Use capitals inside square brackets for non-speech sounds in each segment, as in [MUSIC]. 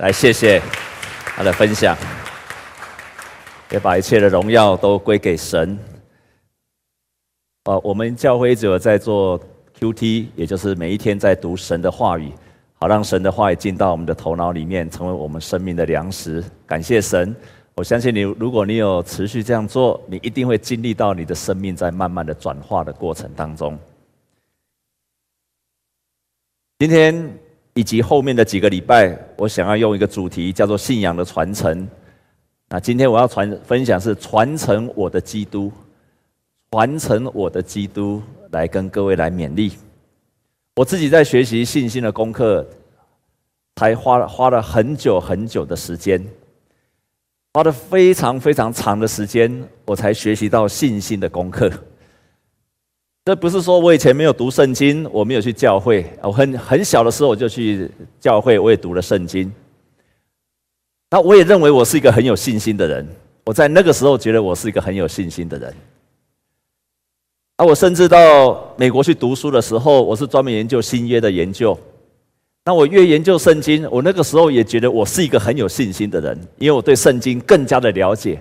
来谢谢他的分享，也把一切的荣耀都归给神。呃，我们教会者在做 QT，也就是每一天在读神的话语，好让神的话语进到我们的头脑里面，成为我们生命的粮食。感谢神。我相信你，如果你有持续这样做，你一定会经历到你的生命在慢慢的转化的过程当中。今天以及后面的几个礼拜，我想要用一个主题叫做信仰的传承。那今天我要传分享是传承我的基督，传承我的基督，来跟各位来勉励。我自己在学习信心的功课，才花了花了很久很久的时间。花了非常非常长的时间，我才学习到信心的功课。这不是说我以前没有读圣经，我没有去教会。我很很小的时候我就去教会，我也读了圣经。那我也认为我是一个很有信心的人。我在那个时候觉得我是一个很有信心的人。啊，我甚至到美国去读书的时候，我是专门研究新约的研究。那我越研究圣经，我那个时候也觉得我是一个很有信心的人，因为我对圣经更加的了解。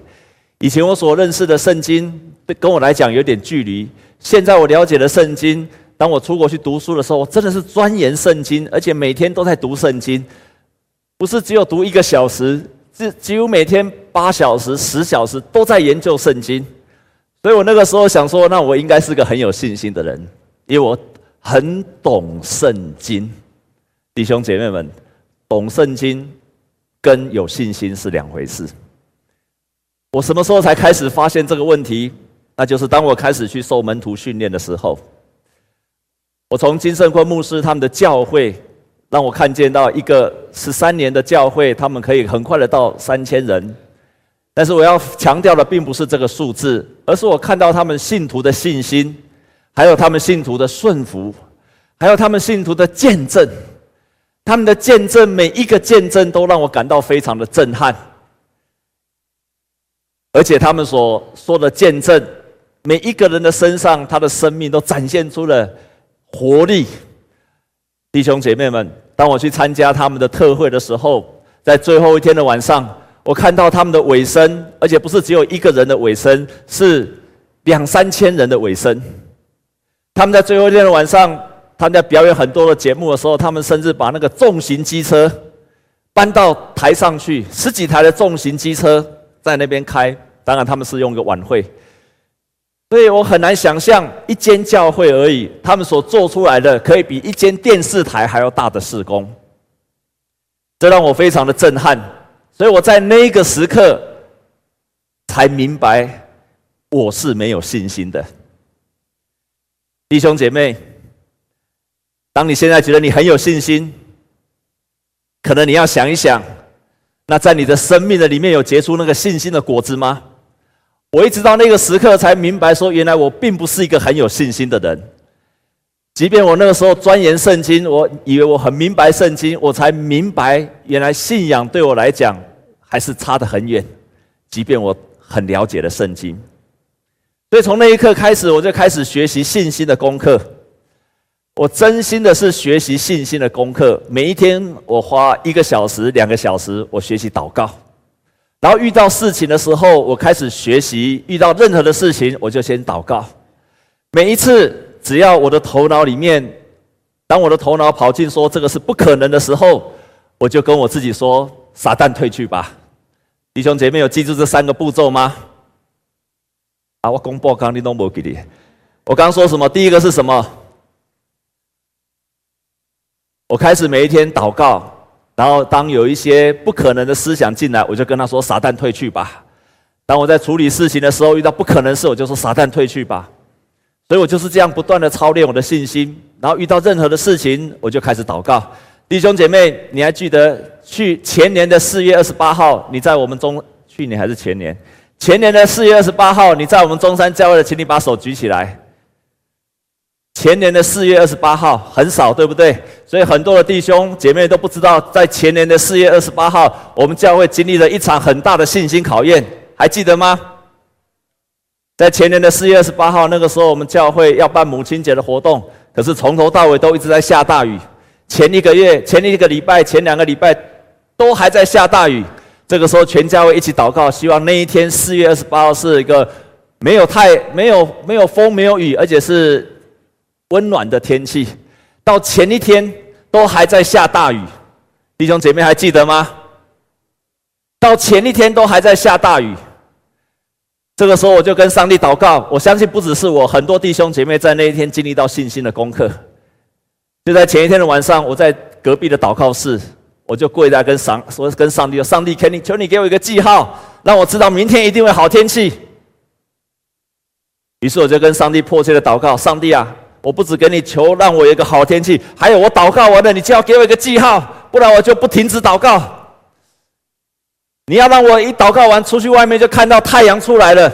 以前我所认识的圣经，跟我来讲有点距离。现在我了解了圣经，当我出国去读书的时候，我真的是钻研圣经，而且每天都在读圣经，不是只有读一个小时，是几乎每天八小时、十小时都在研究圣经。所以我那个时候想说，那我应该是个很有信心的人，因为我很懂圣经。弟兄姐妹们，懂圣经跟有信心是两回事。我什么时候才开始发现这个问题？那就是当我开始去受门徒训练的时候。我从金圣坤牧师他们的教会，让我看见到一个十三年的教会，他们可以很快的到三千人。但是我要强调的并不是这个数字，而是我看到他们信徒的信心，还有他们信徒的顺服，还有他们信徒的见证。他们的见证，每一个见证都让我感到非常的震撼，而且他们所说的见证，每一个人的身上，他的生命都展现出了活力。弟兄姐妹们，当我去参加他们的特会的时候，在最后一天的晚上，我看到他们的尾声，而且不是只有一个人的尾声，是两三千人的尾声。他们在最后一天的晚上。他们在表演很多的节目的时候，他们甚至把那个重型机车搬到台上去，十几台的重型机车在那边开。当然，他们是用一个晚会，所以我很难想象一间教会而已，他们所做出来的可以比一间电视台还要大的事工，这让我非常的震撼。所以我在那个时刻才明白，我是没有信心的，弟兄姐妹。当你现在觉得你很有信心，可能你要想一想，那在你的生命的里面有结出那个信心的果子吗？我一直到那个时刻才明白，说原来我并不是一个很有信心的人。即便我那个时候钻研圣经，我以为我很明白圣经，我才明白原来信仰对我来讲还是差得很远。即便我很了解了圣经，所以从那一刻开始，我就开始学习信心的功课。我真心的是学习信心的功课，每一天我花一个小时、两个小时，我学习祷告。然后遇到事情的时候，我开始学习；遇到任何的事情，我就先祷告。每一次，只要我的头脑里面，当我的头脑跑进说这个是不可能的时候，我就跟我自己说：“撒旦退去吧！”弟兄姐妹有记住这三个步骤吗？啊，我公布刚你都没给你。我刚说什么？第一个是什么？我开始每一天祷告，然后当有一些不可能的思想进来，我就跟他说：“撒旦退去吧。”当我在处理事情的时候遇到不可能事，我就说：“撒旦退去吧。”所以我就是这样不断的操练我的信心，然后遇到任何的事情，我就开始祷告。弟兄姐妹，你还记得去前年的四月二十八号，你在我们中，去年还是前年？前年的四月二十八号，你在我们中山教会的，请你把手举起来。前年的四月二十八号很少，对不对？所以很多的弟兄姐妹都不知道，在前年的四月二十八号，我们教会经历了一场很大的信心考验，还记得吗？在前年的四月二十八号，那个时候我们教会要办母亲节的活动，可是从头到尾都一直在下大雨。前一个月、前一个礼拜、前两个礼拜都还在下大雨。这个时候，全教会一起祷告，希望那一天四月二十八号是一个没有太没有没有风没有雨，而且是温暖的天气。到前一天都还在下大雨，弟兄姐妹还记得吗？到前一天都还在下大雨。这个时候我就跟上帝祷告，我相信不只是我，很多弟兄姐妹在那一天经历到信心的功课。就在前一天的晚上，我在隔壁的祷告室。我就跪在跟上说，跟上帝说：“上帝，求你求你给我一个记号，让我知道明天一定会好天气。”于是我就跟上帝迫切的祷告：“上帝啊，我不止给你求让我有一个好天气，还有我祷告完了，你就要给我一个记号，不然我就不停止祷告。你要让我一祷告完出去外面就看到太阳出来了。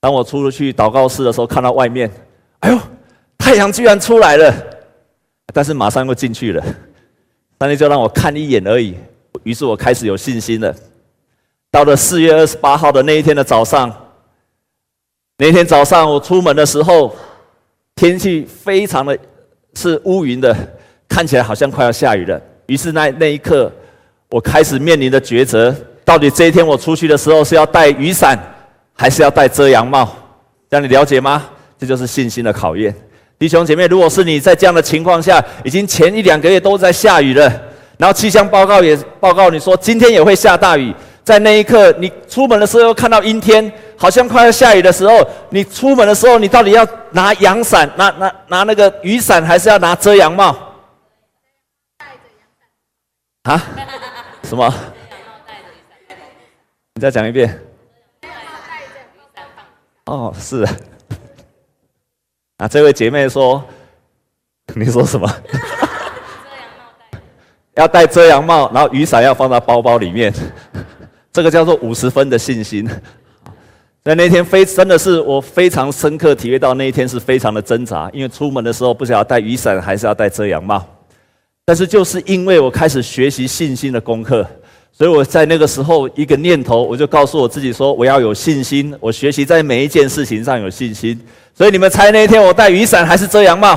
当我出去祷告室的时候，看到外面，哎呦，太阳居然出来了！”但是马上又进去了，上帝就让我看一眼而已。于是我开始有信心了。到了四月二十八号的那一天的早上，那天早上我出门的时候，天气非常的是乌云的，看起来好像快要下雨了。于是那那一刻，我开始面临的抉择：到底这一天我出去的时候是要带雨伞，还是要带遮阳帽？让你了解吗？这就是信心的考验。弟兄姐妹，如果是你在这样的情况下，已经前一两个月都在下雨了，然后气象报告也报告你说今天也会下大雨，在那一刻你出门的时候看到阴天，好像快要下雨的时候，你出门的时候你到底要拿阳伞、拿拿拿那个雨伞，还是要拿遮阳帽？啊？什么？你再讲一遍。哦，是。啊，这位姐妹说：“你说什么？[LAUGHS] [LAUGHS] 要戴遮阳帽，然后雨伞要放到包包里面，这个叫做五十分的信心。[LAUGHS] 在那天非真的是我非常深刻体会到那一天是非常的挣扎，因为出门的时候不晓得带雨伞还是要戴遮阳帽。但是就是因为我开始学习信心的功课。”所以我在那个时候一个念头，我就告诉我自己说：我要有信心，我学习在每一件事情上有信心。所以你们猜那天我带雨伞还是遮阳帽？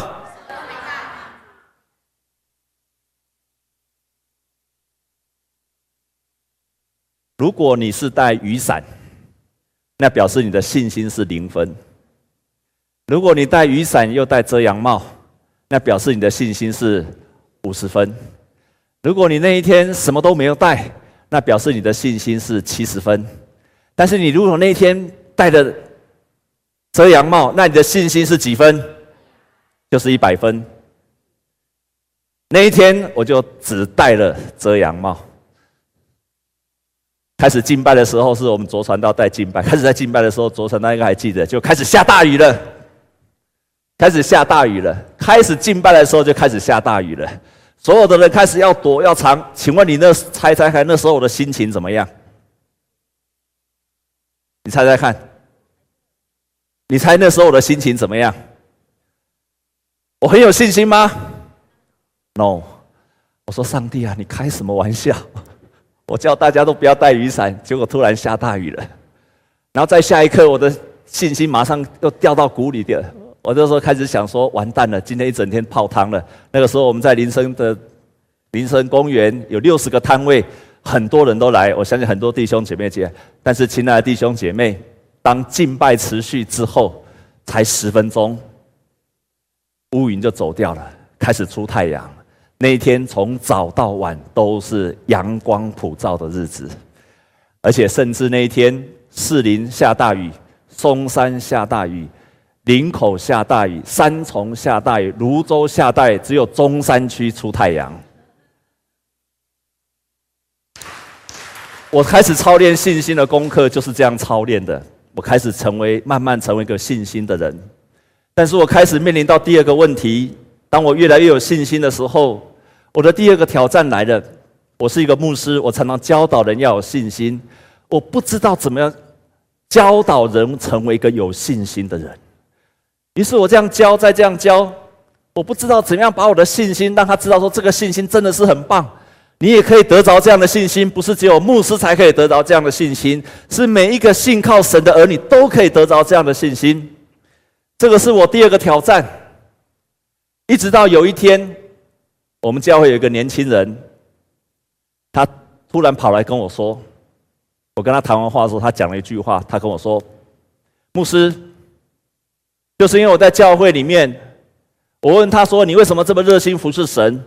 如果你是带雨伞，那表示你的信心是零分；如果你带雨伞又带遮阳帽，那表示你的信心是五十分；如果你那一天什么都没有带，那表示你的信心是七十分，但是你如果那一天戴着遮阳帽，那你的信心是几分？就是一百分。那一天我就只戴了遮阳帽。开始敬拜的时候，是我们卓传道带敬拜。开始在敬拜的时候，卓传道应该还记得，就开始下大雨了。开始下大雨了。开始敬拜的时候就开始下大雨了。所有的人开始要躲要藏，请问你那猜猜看，那时候我的心情怎么样？你猜猜看，你猜那时候我的心情怎么样？我很有信心吗？No，我说上帝啊，你开什么玩笑？我叫大家都不要带雨伞，结果突然下大雨了，然后在下一刻，我的信心马上又掉到谷里了。我那时候开始想说，完蛋了，今天一整天泡汤了。那个时候我们在林森的林森公园有六十个摊位，很多人都来，我相信很多弟兄姐妹姐。但是亲爱的弟兄姐妹，当敬拜持续之后，才十分钟，乌云就走掉了，开始出太阳。那一天从早到晚都是阳光普照的日子，而且甚至那一天士林下大雨，松山下大雨。林口下大雨，三重下大雨，芦洲下大雨，只有中山区出太阳。我开始操练信心的功课，就是这样操练的。我开始成为，慢慢成为一个信心的人。但是我开始面临到第二个问题：当我越来越有信心的时候，我的第二个挑战来了。我是一个牧师，我常常教导人要有信心。我不知道怎么样教导人成为一个有信心的人。于是我这样教，再这样教，我不知道怎么样把我的信心让他知道，说这个信心真的是很棒。你也可以得着这样的信心，不是只有牧师才可以得着这样的信心，是每一个信靠神的儿女都可以得着这样的信心。这个是我第二个挑战。一直到有一天，我们教会有一个年轻人，他突然跑来跟我说，我跟他谈完话的时候，他讲了一句话，他跟我说：“牧师，就是因为我在教会里面，我问他说，你为什么这么热心服侍神？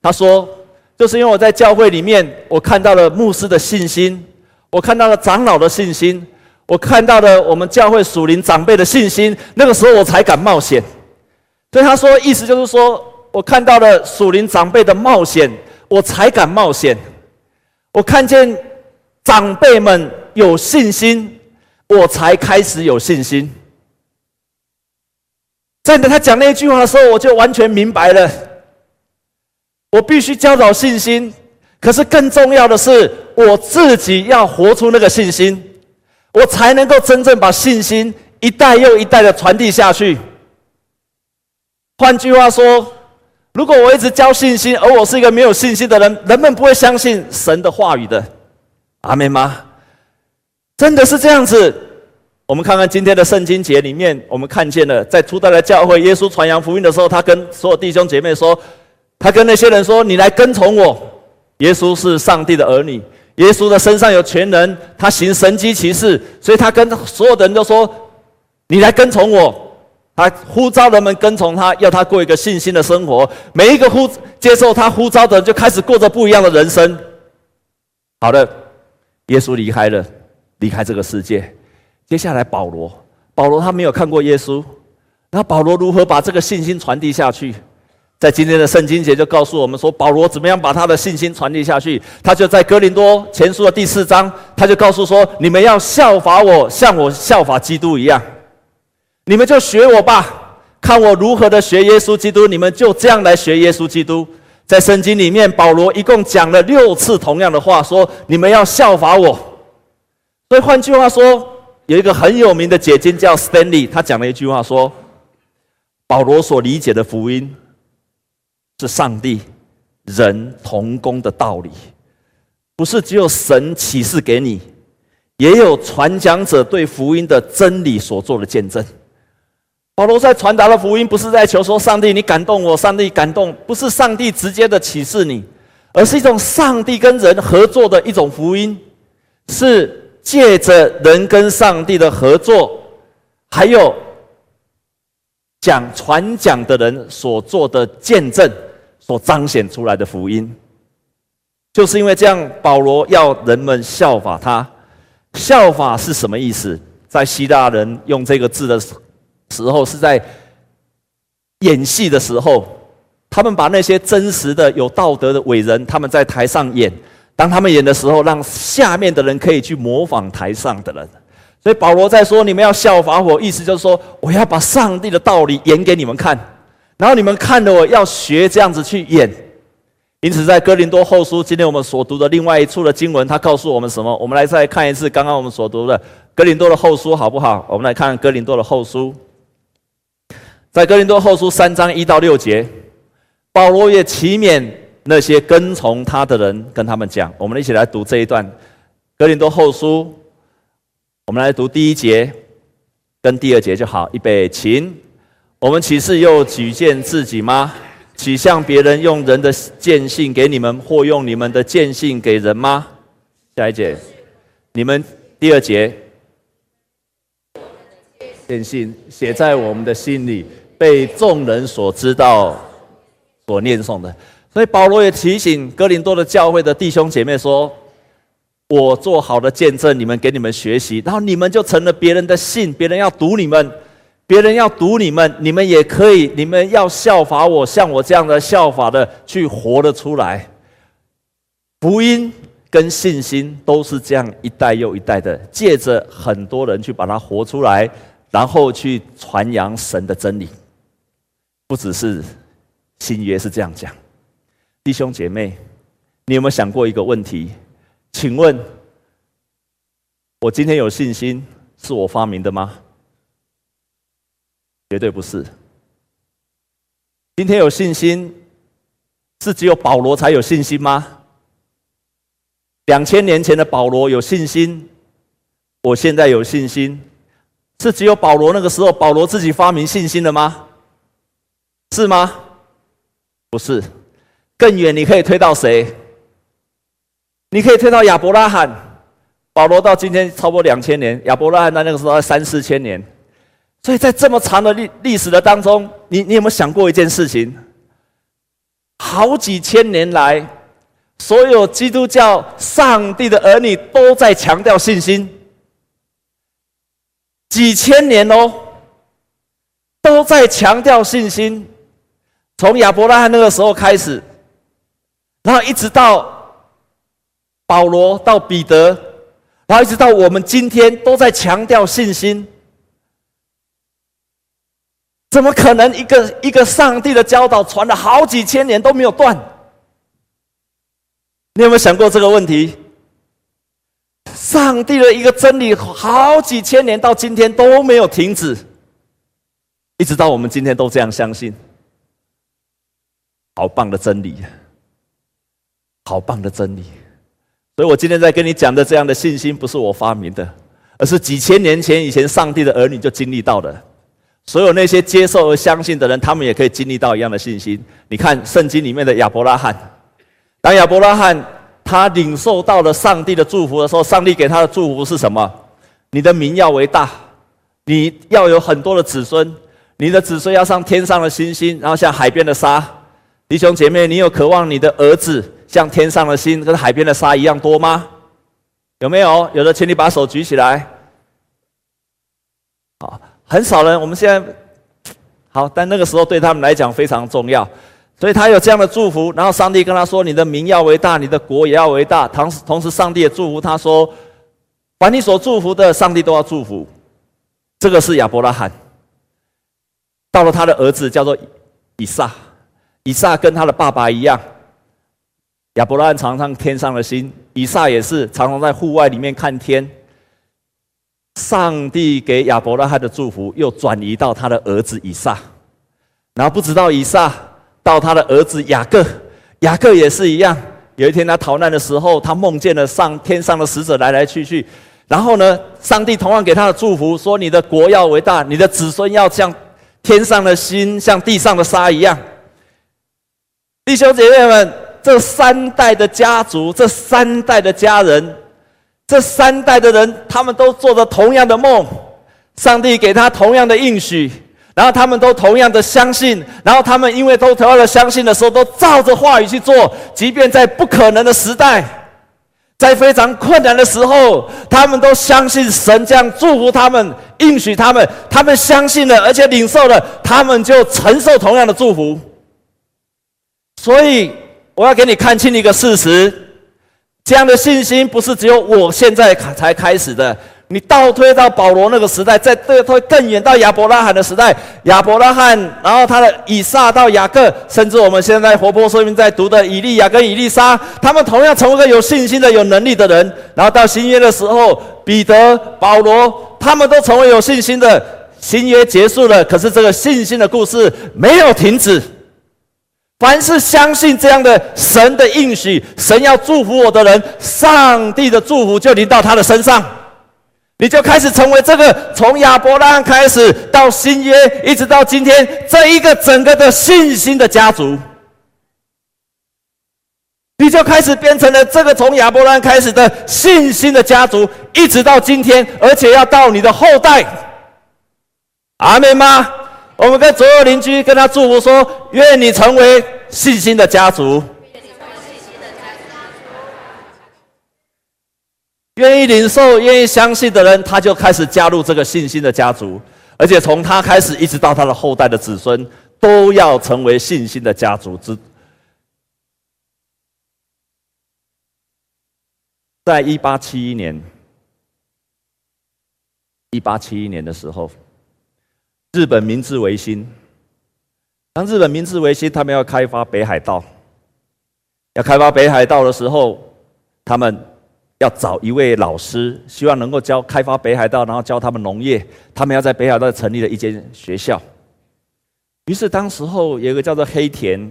他说，就是因为我在教会里面，我看到了牧师的信心，我看到了长老的信心，我看到了我们教会属灵长辈的信心，那个时候我才敢冒险。所以他说，意思就是说。”我看到了属灵长辈的冒险，我才敢冒险。我看见长辈们有信心，我才开始有信心。真的，他讲那句话的时候，我就完全明白了。我必须教导信心，可是更重要的是，我自己要活出那个信心，我才能够真正把信心一代又一代的传递下去。换句话说。如果我一直教信心，而我是一个没有信心的人，人们不会相信神的话语的。阿妹吗？真的是这样子。我们看看今天的圣经节里面，我们看见了在初代的教会，耶稣传扬福音的时候，他跟所有弟兄姐妹说，他跟那些人说：“你来跟从我。”耶稣是上帝的儿女，耶稣的身上有全能，他行神迹奇事，所以他跟所有的人都说：“你来跟从我。”他呼召人们跟从他，要他过一个信心的生活。每一个呼接受他呼召的人，就开始过着不一样的人生。好的，耶稣离开了，离开这个世界。接下来，保罗，保罗他没有看过耶稣，那保罗如何把这个信心传递下去？在今天的圣经节就告诉我们说，保罗怎么样把他的信心传递下去？他就在哥林多前书的第四章，他就告诉说：你们要效法我，像我效法基督一样。你们就学我吧，看我如何的学耶稣基督。你们就这样来学耶稣基督。在圣经里面，保罗一共讲了六次同样的话，说你们要效法我。所以换句话说，有一个很有名的解经叫 Stanley，他讲了一句话说：保罗所理解的福音是上帝人同工的道理，不是只有神启示给你，也有传讲者对福音的真理所做的见证。保罗在传达的福音，不是在求说上帝你感动我，上帝感动，不是上帝直接的启示你，而是一种上帝跟人合作的一种福音，是借着人跟上帝的合作，还有讲传讲的人所做的见证所彰显出来的福音。就是因为这样，保罗要人们效法他。效法是什么意思？在希腊人用这个字的时候。是在演戏的时候，他们把那些真实的、有道德的伟人，他们在台上演。当他们演的时候，让下面的人可以去模仿台上的人。所以保罗在说：“你们要效法我。”意思就是说，我要把上帝的道理演给你们看，然后你们看了我要学这样子去演。因此，在哥林多后书，今天我们所读的另外一处的经文，他告诉我们什么？我们来再看一次刚刚我们所读的哥林多的后书，好不好？我们来看哥林多的后书。在哥林多后书三章一到六节，保罗也期勉那些跟从他的人，跟他们讲：我们一起来读这一段哥林多后书。我们来读第一节跟第二节就好。预备，请。我们岂是又举荐自己吗？岂向别人用人的见信给你们，或用你们的见信给人吗？下一节，你们第二节，见信写在我们的心里。被众人所知道、所念诵的，所以保罗也提醒哥林多的教会的弟兄姐妹说：“我做好的见证，你们给你们学习，然后你们就成了别人的信，别人要读你们，别人要读你们，你们也可以，你们要效法我，像我这样的效法的去活得出来。福音跟信心都是这样一代又一代的，借着很多人去把它活出来，然后去传扬神的真理。”不只是新约是这样讲，弟兄姐妹，你有没有想过一个问题？请问，我今天有信心是我发明的吗？绝对不是。今天有信心是只有保罗才有信心吗？两千年前的保罗有信心，我现在有信心，是只有保罗那个时候保罗自己发明信心的吗？是吗？不是，更远，你可以推到谁？你可以推到亚伯拉罕。保罗到今天超过两千年，亚伯拉罕在那个时候三四千年。所以在这么长的历历史的当中，你你有没有想过一件事情？好几千年来，所有基督教上帝的儿女都在强调信心。几千年哦，都在强调信心。从亚伯拉罕那个时候开始，然后一直到保罗到彼得，然后一直到我们今天，都在强调信心。怎么可能一个一个上帝的教导传了好几千年都没有断？你有没有想过这个问题？上帝的一个真理，好几千年到今天都没有停止，一直到我们今天都这样相信。好棒的真理，好棒的真理！所以我今天在跟你讲的这样的信心，不是我发明的，而是几千年前以前上帝的儿女就经历到的。所有那些接受而相信的人，他们也可以经历到一样的信心。你看圣经里面的亚伯拉罕，当亚伯拉罕他领受到了上帝的祝福的时候，上帝给他的祝福是什么？你的名要为大，你要有很多的子孙，你的子孙要像天上的星星，然后像海边的沙。弟兄姐妹，你有渴望你的儿子像天上的星跟海边的沙一样多吗？有没有？有的，请你把手举起来。好。很少人，我们现在好，但那个时候对他们来讲非常重要，所以他有这样的祝福。然后上帝跟他说：“你的名要为大，你的国也要为大。”同时，同时上帝也祝福他说：“凡你所祝福的，上帝都要祝福。”这个是亚伯拉罕。到了他的儿子叫做以撒，以撒跟他的爸爸一样，亚伯拉罕常常天上的星，以撒也是常常在户外里面看天。上帝给亚伯拉罕的祝福又转移到他的儿子以撒，然后不知道以撒到他的儿子雅各，雅各也是一样。有一天他逃难的时候，他梦见了上天上的使者来来去去，然后呢，上帝同样给他的祝福说：“你的国要为大，你的子孙要像天上的星，像地上的沙一样。”弟兄姐妹们，这三代的家族，这三代的家人。这三代的人，他们都做着同样的梦，上帝给他同样的应许，然后他们都同样的相信，然后他们因为都同样的相信的时候，都照着话语去做，即便在不可能的时代，在非常困难的时候，他们都相信神这样祝福他们，应许他们，他们相信了，而且领受了，他们就承受同样的祝福。所以，我要给你看清一个事实。这样的信心不是只有我现在才开始的。你倒推到保罗那个时代，再倒推更远到亚伯拉罕的时代，亚伯拉罕，然后他的以撒到雅各，甚至我们现在活泼说明在读的以利亚跟以利沙，他们同样成为一个有信心的、有能力的人。然后到新约的时候，彼得、保罗，他们都成为有信心的。新约结束了，可是这个信心的故事没有停止。凡是相信这样的神的应许，神要祝福我的人，上帝的祝福就临到他的身上，你就开始成为这个从亚伯拉罕开始到新约，一直到今天这一个整个的信心的家族，你就开始变成了这个从亚伯拉罕开始的信心的家族，一直到今天，而且要到你的后代，阿门吗？我们跟左右邻居跟他祝福说：“愿你成为信心的家族。”愿意领受、愿意相信的人，他就开始加入这个信心的家族，而且从他开始，一直到他的后代的子孙，都要成为信心的家族之。在一八七一年，一八七一年的时候。日本明治维新，当日本明治维新，他们要开发北海道，要开发北海道的时候，他们要找一位老师，希望能够教开发北海道，然后教他们农业。他们要在北海道成立了一间学校。于是当时候有一个叫做黑田，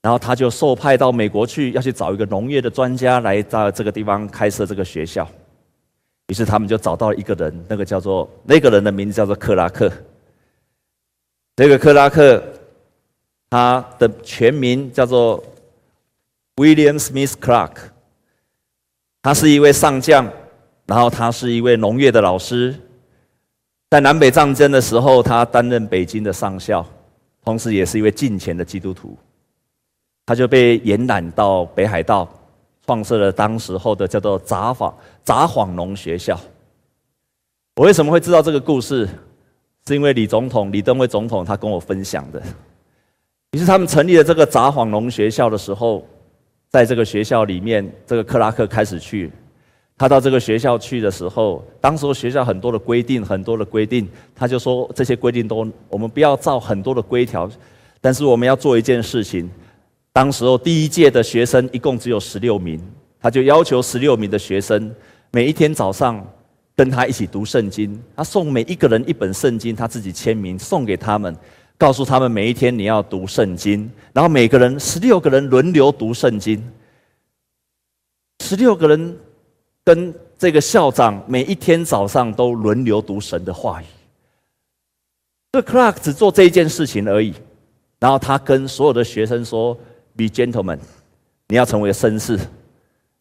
然后他就受派到美国去，要去找一个农业的专家来到这个地方开设这个学校。于是他们就找到了一个人，那个叫做那个人的名字叫做克拉克。这个克拉克，他的全名叫做 William Smith Clark，他是一位上将，然后他是一位农业的老师，在南北战争的时候，他担任北京的上校，同时也是一位敬虔的基督徒，他就被延揽到北海道，创设了当时候的叫做札幌札幌农学校。我为什么会知道这个故事？是因为李总统李登辉总统他跟我分享的。于是他们成立了这个札幌农学校的时候，在这个学校里面，这个克拉克开始去。他到这个学校去的时候，当时学校很多的规定，很多的规定，他就说这些规定都我们不要照很多的规条，但是我们要做一件事情。当时候第一届的学生一共只有十六名，他就要求十六名的学生每一天早上。跟他一起读圣经，他送每一个人一本圣经，他自己签名送给他们，告诉他们每一天你要读圣经，然后每个人十六个人轮流读圣经，十六个人跟这个校长每一天早上都轮流读神的话语。这 Clark 只做这一件事情而已，然后他跟所有的学生说：“Be gentlemen，你要成为绅士，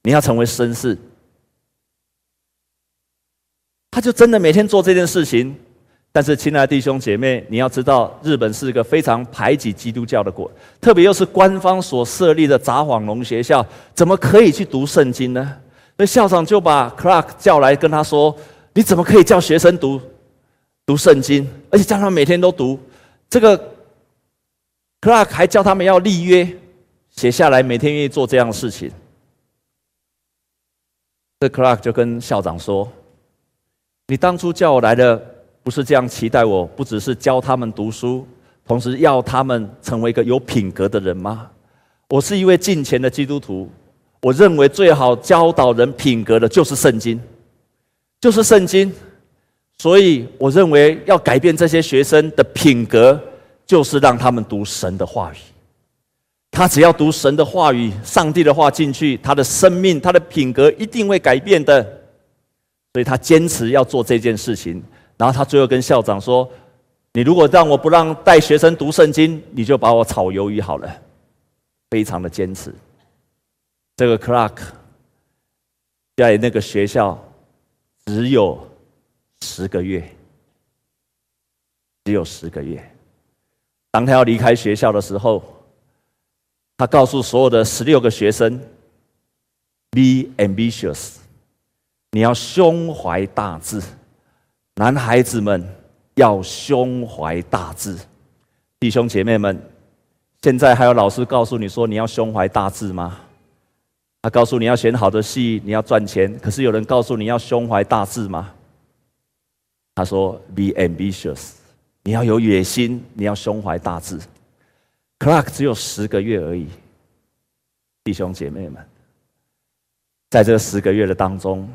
你要成为绅士。”他就真的每天做这件事情，但是亲爱的弟兄姐妹，你要知道，日本是一个非常排挤基督教的国，特别又是官方所设立的札幌农学校，怎么可以去读圣经呢？那校长就把 Clark 叫来跟他说：“你怎么可以叫学生读读圣经，而且叫他们每天都读？这个 Clark 还叫他们要立约，写下来，每天愿意做这样的事情。”这 Clark 就跟校长说。你当初叫我来的，不是这样期待我，不只是教他们读书，同时要他们成为一个有品格的人吗？我是一位敬虔的基督徒，我认为最好教导人品格的就是圣经，就是圣经。所以我认为要改变这些学生的品格，就是让他们读神的话语。他只要读神的话语、上帝的话进去，他的生命、他的品格一定会改变的。所以他坚持要做这件事情，然后他最后跟校长说：“你如果让我不让带学生读圣经，你就把我炒鱿鱼好了。”非常的坚持。这个 Clark 在那个学校只有十个月，只有十个月。当他要离开学校的时候，他告诉所有的十六个学生：“Be ambitious。”你要胸怀大志，男孩子们要胸怀大志。弟兄姐妹们，现在还有老师告诉你说你要胸怀大志吗？他告诉你要选好的戏，你要赚钱。可是有人告诉你要胸怀大志吗？他说：“Be ambitious，你要有野心，你要胸怀大志。” Clark 只有十个月而已，弟兄姐妹们，在这十个月的当中。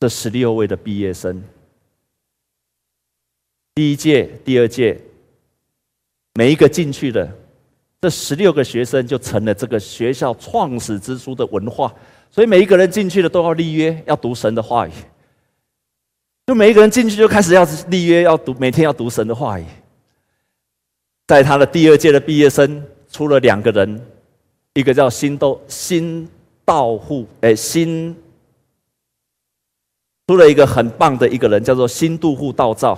这十六位的毕业生，第一届、第二届，每一个进去的这十六个学生，就成了这个学校创始之初的文化。所以每一个人进去的都要立约，要读神的话语。就每一个人进去就开始要立约，要读每天要读神的话语。在他的第二届的毕业生，出了两个人，一个叫新豆新道户，哎新。出了一个很棒的一个人，叫做新渡户道造。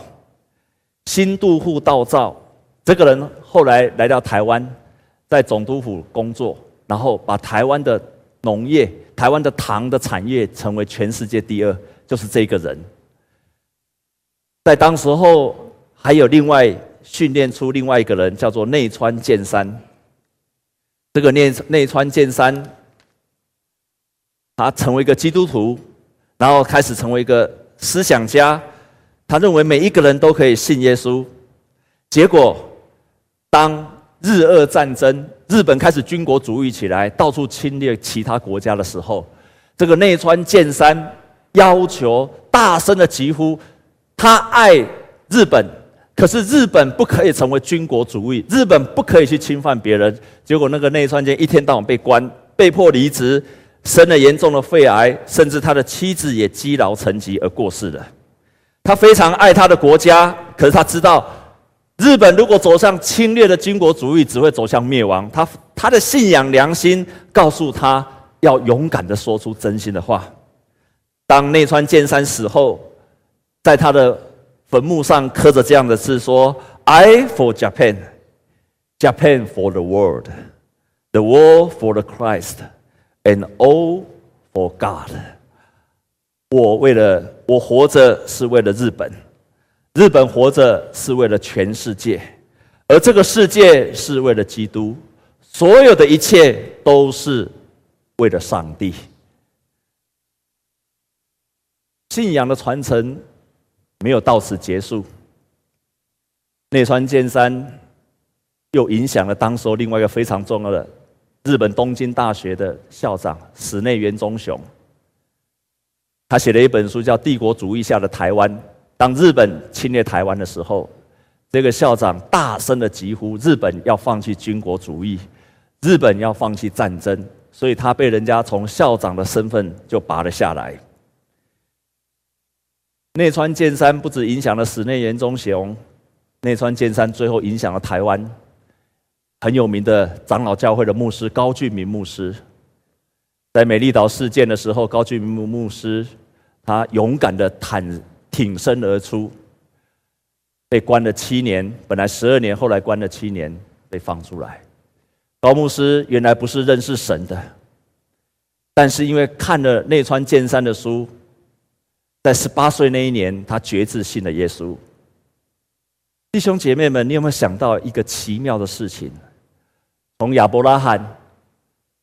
新渡户道造这个人后来来到台湾，在总督府工作，然后把台湾的农业、台湾的糖的产业成为全世界第二，就是这个人。在当时候还有另外训练出另外一个人，叫做内川健三。这个内内川健三，他成为一个基督徒。然后开始成为一个思想家，他认为每一个人都可以信耶稣。结果，当日俄战争，日本开始军国主义起来，到处侵略其他国家的时候，这个内川健三要求大声的疾呼，他爱日本，可是日本不可以成为军国主义，日本不可以去侵犯别人。结果那个内川健一天到晚被关，被迫离职。生了严重的肺癌，甚至他的妻子也积劳成疾而过世了。他非常爱他的国家，可是他知道日本如果走向侵略的军国主义，只会走向灭亡。他他的信仰良心告诉他要勇敢的说出真心的话。当内川健三死后，在他的坟墓上刻着这样的字说：“I for Japan, Japan for the world, the world for the Christ, and all for God。”我为了我活着是为了日本，日本活着是为了全世界，而这个世界是为了基督，所有的一切都是为了上帝。信仰的传承。没有到此结束。内川健三又影响了当时另外一个非常重要的日本东京大学的校长室内元忠雄。他写了一本书叫《帝国主义下的台湾》。当日本侵略台湾的时候，这个校长大声的疾呼：日本要放弃军国主义，日本要放弃战争。所以他被人家从校长的身份就拔了下来。内川健三不止影响了室内元忠雄，内川健三最后影响了台湾很有名的长老教会的牧师高俊明牧师。在美丽岛事件的时候，高俊明牧师他勇敢的坦挺身而出，被关了七年，本来十二年，后来关了七年，被放出来。高牧师原来不是认识神的，但是因为看了内川健三的书。在十八岁那一年，他决志信了耶稣。弟兄姐妹们，你有没有想到一个奇妙的事情？从亚伯拉罕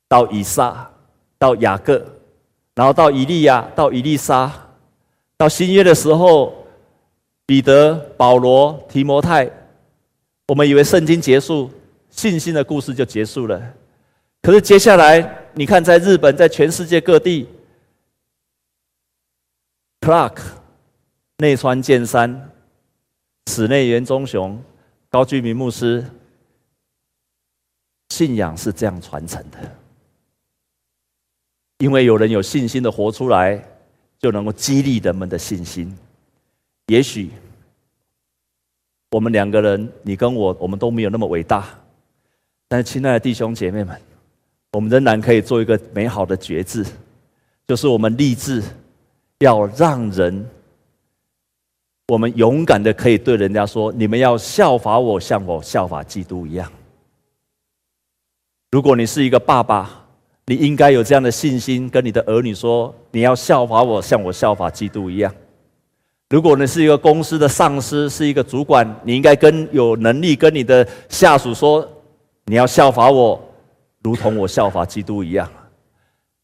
到以撒，到雅各，然后到以利亚，到以利沙，到新约的时候，彼得、保罗、提摩太，我们以为圣经结束，信心的故事就结束了。可是接下来，你看，在日本，在全世界各地。Clark、内川健三、室内元忠雄、高居民牧师，信仰是这样传承的。因为有人有信心的活出来，就能够激励人们的信心。也许我们两个人，你跟我，我们都没有那么伟大，但是亲爱的弟兄姐妹们，我们仍然可以做一个美好的决志，就是我们立志。要让人，我们勇敢的可以对人家说：“你们要效法我，像我效法基督一样。”如果你是一个爸爸，你应该有这样的信心，跟你的儿女说：“你要效法我，像我效法基督一样。”如果你是一个公司的上司，是一个主管，你应该跟有能力跟你的下属说：“你要效法我，如同我效法基督一样。”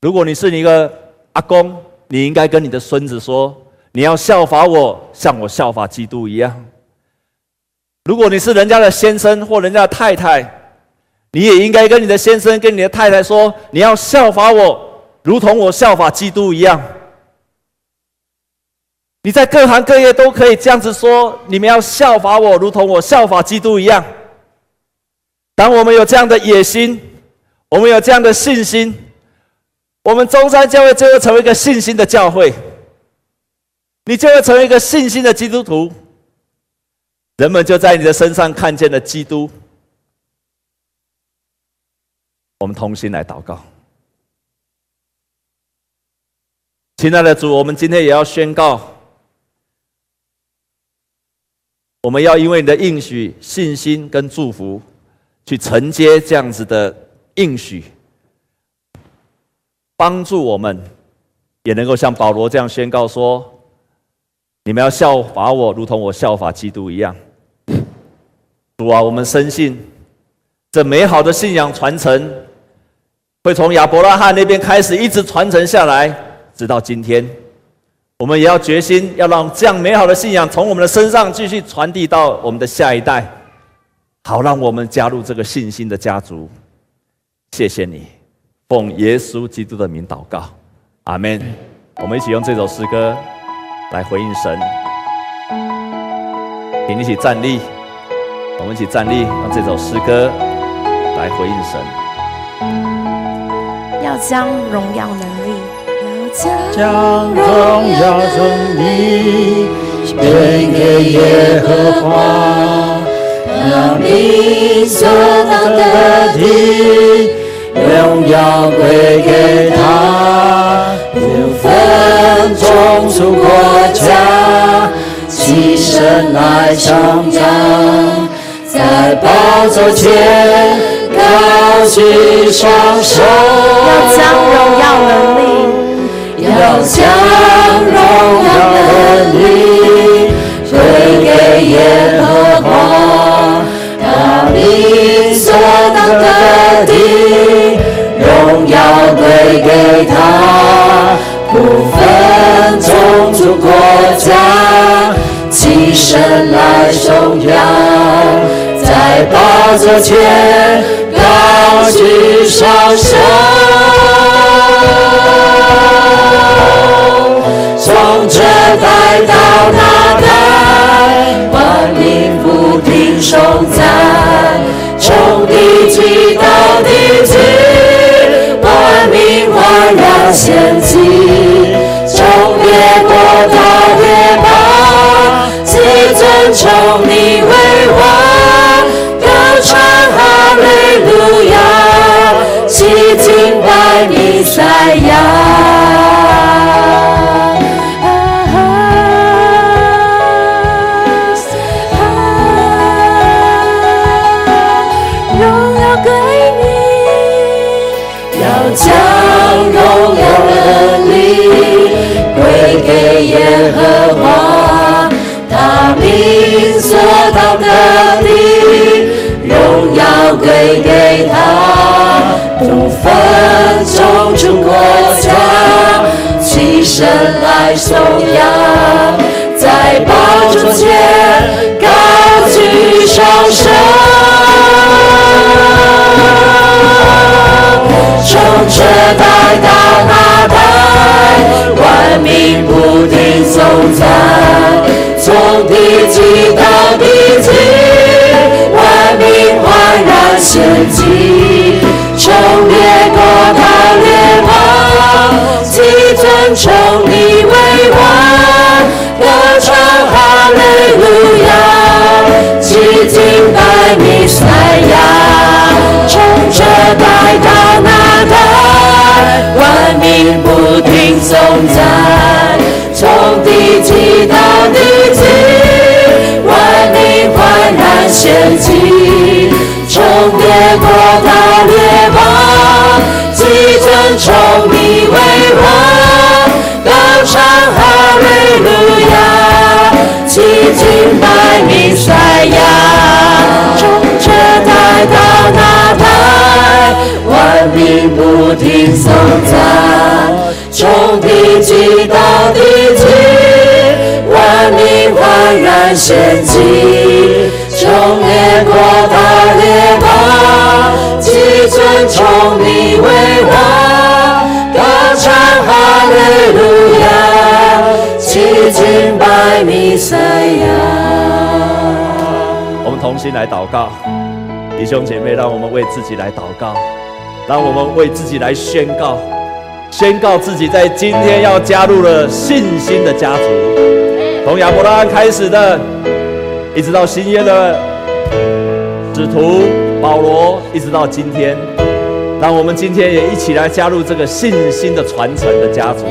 如果你是一个阿公，你应该跟你的孙子说：“你要效法我，像我效法基督一样。”如果你是人家的先生或人家的太太，你也应该跟你的先生、跟你的太太说：“你要效法我，如同我效法基督一样。”你在各行各业都可以这样子说：“你们要效法我，如同我效法基督一样。”当我们有这样的野心，我们有这样的信心。我们中山教会就会成为一个信心的教会，你就会成为一个信心的基督徒，人们就在你的身上看见了基督。我们同心来祷告，亲爱的主，我们今天也要宣告，我们要因为你的应许、信心跟祝福，去承接这样子的应许。帮助我们，也能够像保罗这样宣告说：“你们要效法我，如同我效法基督一样。”主啊，我们深信这美好的信仰传承会从亚伯拉罕那边开始，一直传承下来，直到今天。我们也要决心，要让这样美好的信仰从我们的身上继续传递到我们的下一代，好让我们加入这个信心的家族。谢谢你。奉耶稣基督的名祷告，阿门。我们一起用这首诗歌来回应神，请一起站立。我们一起站立，用这首诗歌来回应神。要将荣耀能力，要将荣耀能力献给耶和华。他名所当得的，荣耀归给他，不分种族国家，起身来颂扬，在宝座前高举双手，要将荣耀能力，要将荣耀能力归给耶和华，他名所当得的，荣耀归给他，不分种族国家，起身来颂扬，在宝座前高举双手，起身来颂扬，在宝座前高举双手。从这代到那代，万民不停颂赞；从地极到地极，万民焕然献祭；从献祭，从列国到列邦，齐尊崇你为王，高唱哈利路亚，齐敬拜弥赛亚，从这代到那代。万民不停颂赞，从地极到地极，万民欢然献祭，从列国到列邦，齐尊崇你为王，高唱哈利路亚，齐敬拜弥赛亚。我们同心来祷告，弟兄姐妹，让我们为自己来祷告。让我们为自己来宣告，宣告自己在今天要加入了信心的家族，从亚伯拉罕开始的，一直到新约的使徒保罗，一直到今天，让我们今天也一起来加入这个信心的传承的家族，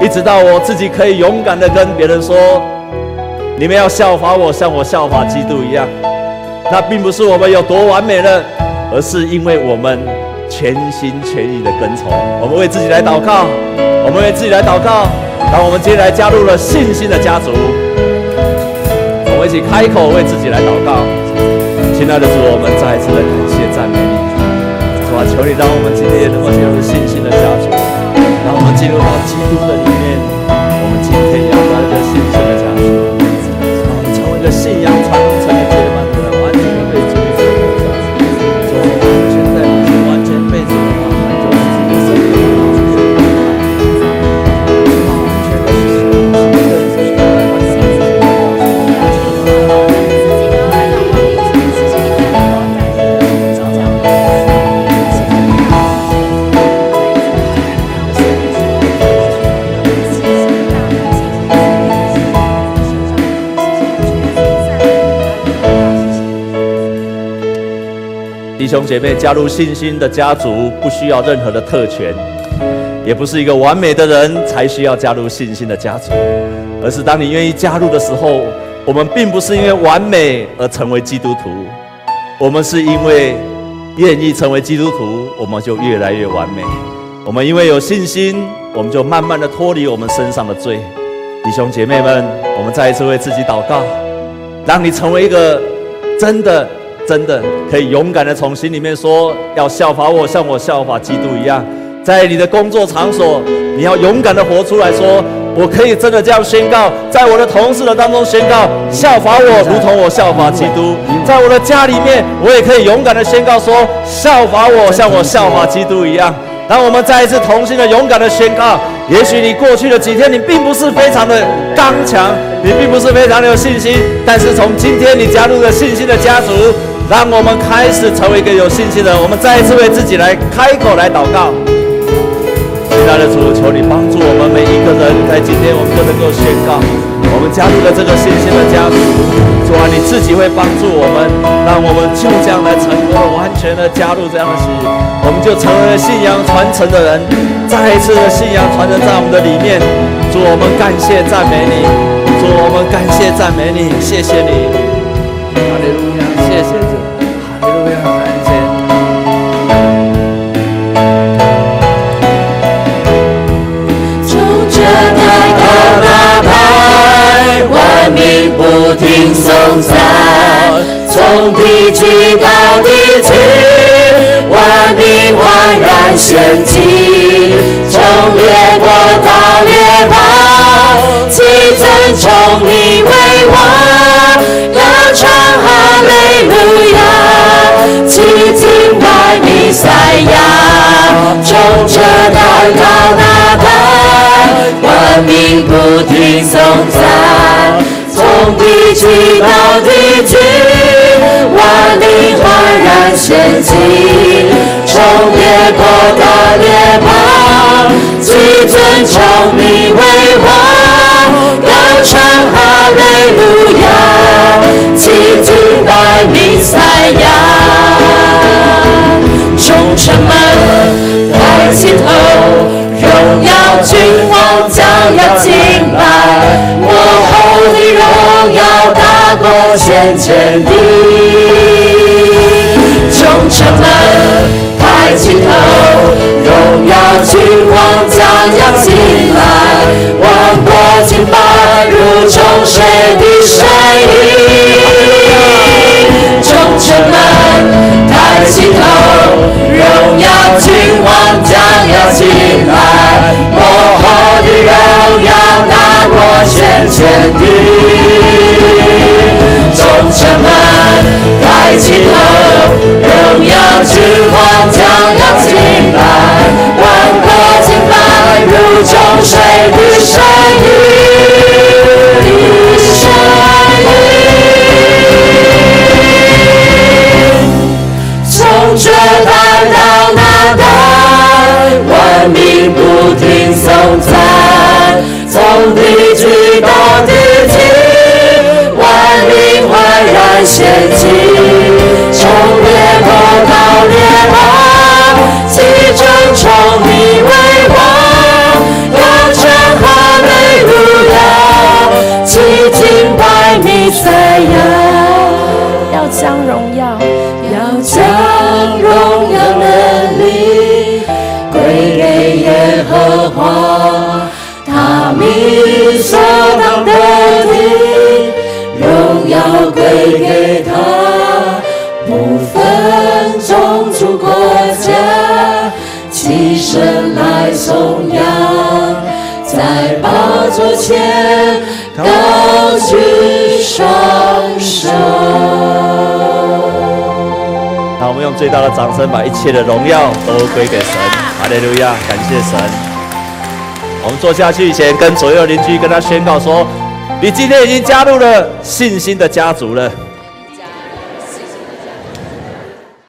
一直到我自己可以勇敢的跟别人说，你们要效法我，像我效法基督一样。那并不是我们有多完美了，而是因为我们。全心全意的跟从，我们为自己来祷告，我们为自己来祷告，让我们今天来加入了信心的家族。我们一起开口为自己来祷告，亲爱的主，我们再一次的感谢赞美你，主啊，求你让我们今天也能够进入信心的家族，让我们进入到基督的里兄姐妹，加入信心的家族不需要任何的特权，也不是一个完美的人才需要加入信心的家族，而是当你愿意加入的时候，我们并不是因为完美而成为基督徒，我们是因为愿意成为基督徒，我们就越来越完美。我们因为有信心，我们就慢慢的脱离我们身上的罪。弟兄姐妹们，我们再一次为自己祷告，让你成为一个真的。真的可以勇敢的从心里面说，要效法我，像我效法基督一样，在你的工作场所，你要勇敢的活出来说，我可以真的这样宣告，在我的同事的当中宣告，效法我，如同我效法基督；在我的家里面，我也可以勇敢的宣告说，效法我，像我效法基督一样。当我们再一次同心的勇敢的宣告，也许你过去的几天，你并不是非常的刚强，你并不是非常的有信心，但是从今天你加入了信心的家族。让我们开始成为一个有信心的人。我们再一次为自己来开口来祷告。亲爱的主，求你帮助我们每一个人，在今天我们都能够宣告，我们加入了这个信心的家族。主啊，你自己会帮助我们，让我们就这样来成功的，完全的加入这样的事，我们就成为了信仰传承的人。再一次的信仰传承在我们的里面。主，我们感谢赞美你。主，我们感谢赞美你，谢谢你。哈利路亚，谢谢不停颂赞，从地极到地极，万民欢然献祭，从列国到列邦，齐尊崇你为王，要唱哈利路亚，齐敬拜弥赛亚，从这代到那般，万民不停颂赞。从地极到地极，万民欢然献祭，从列国到列邦，齐尊崇你为王，高唱哈利路亚，齐敬拜弥赛亚，众城门抬起头。荣耀君王将要进来，耀大过先前的。众臣们抬起头，荣耀君王将要进来，万国敬拜如众水的声音。众臣们抬起头，荣耀君王将要进来。幕后的荣耀大过先前的，城门抬起头，荣耀君王将要进来，万国敬拜如众水的声音，声音，从这代到那代，万民不。停颂赞，从地极到欢然献祭，前高举双手。那我们用最大的掌声，把一切的荣耀都归给神。哈利路亚，感谢神。我们坐下去以前，跟左右邻居跟他宣告说：“你今天已经加入了信心的家族了。”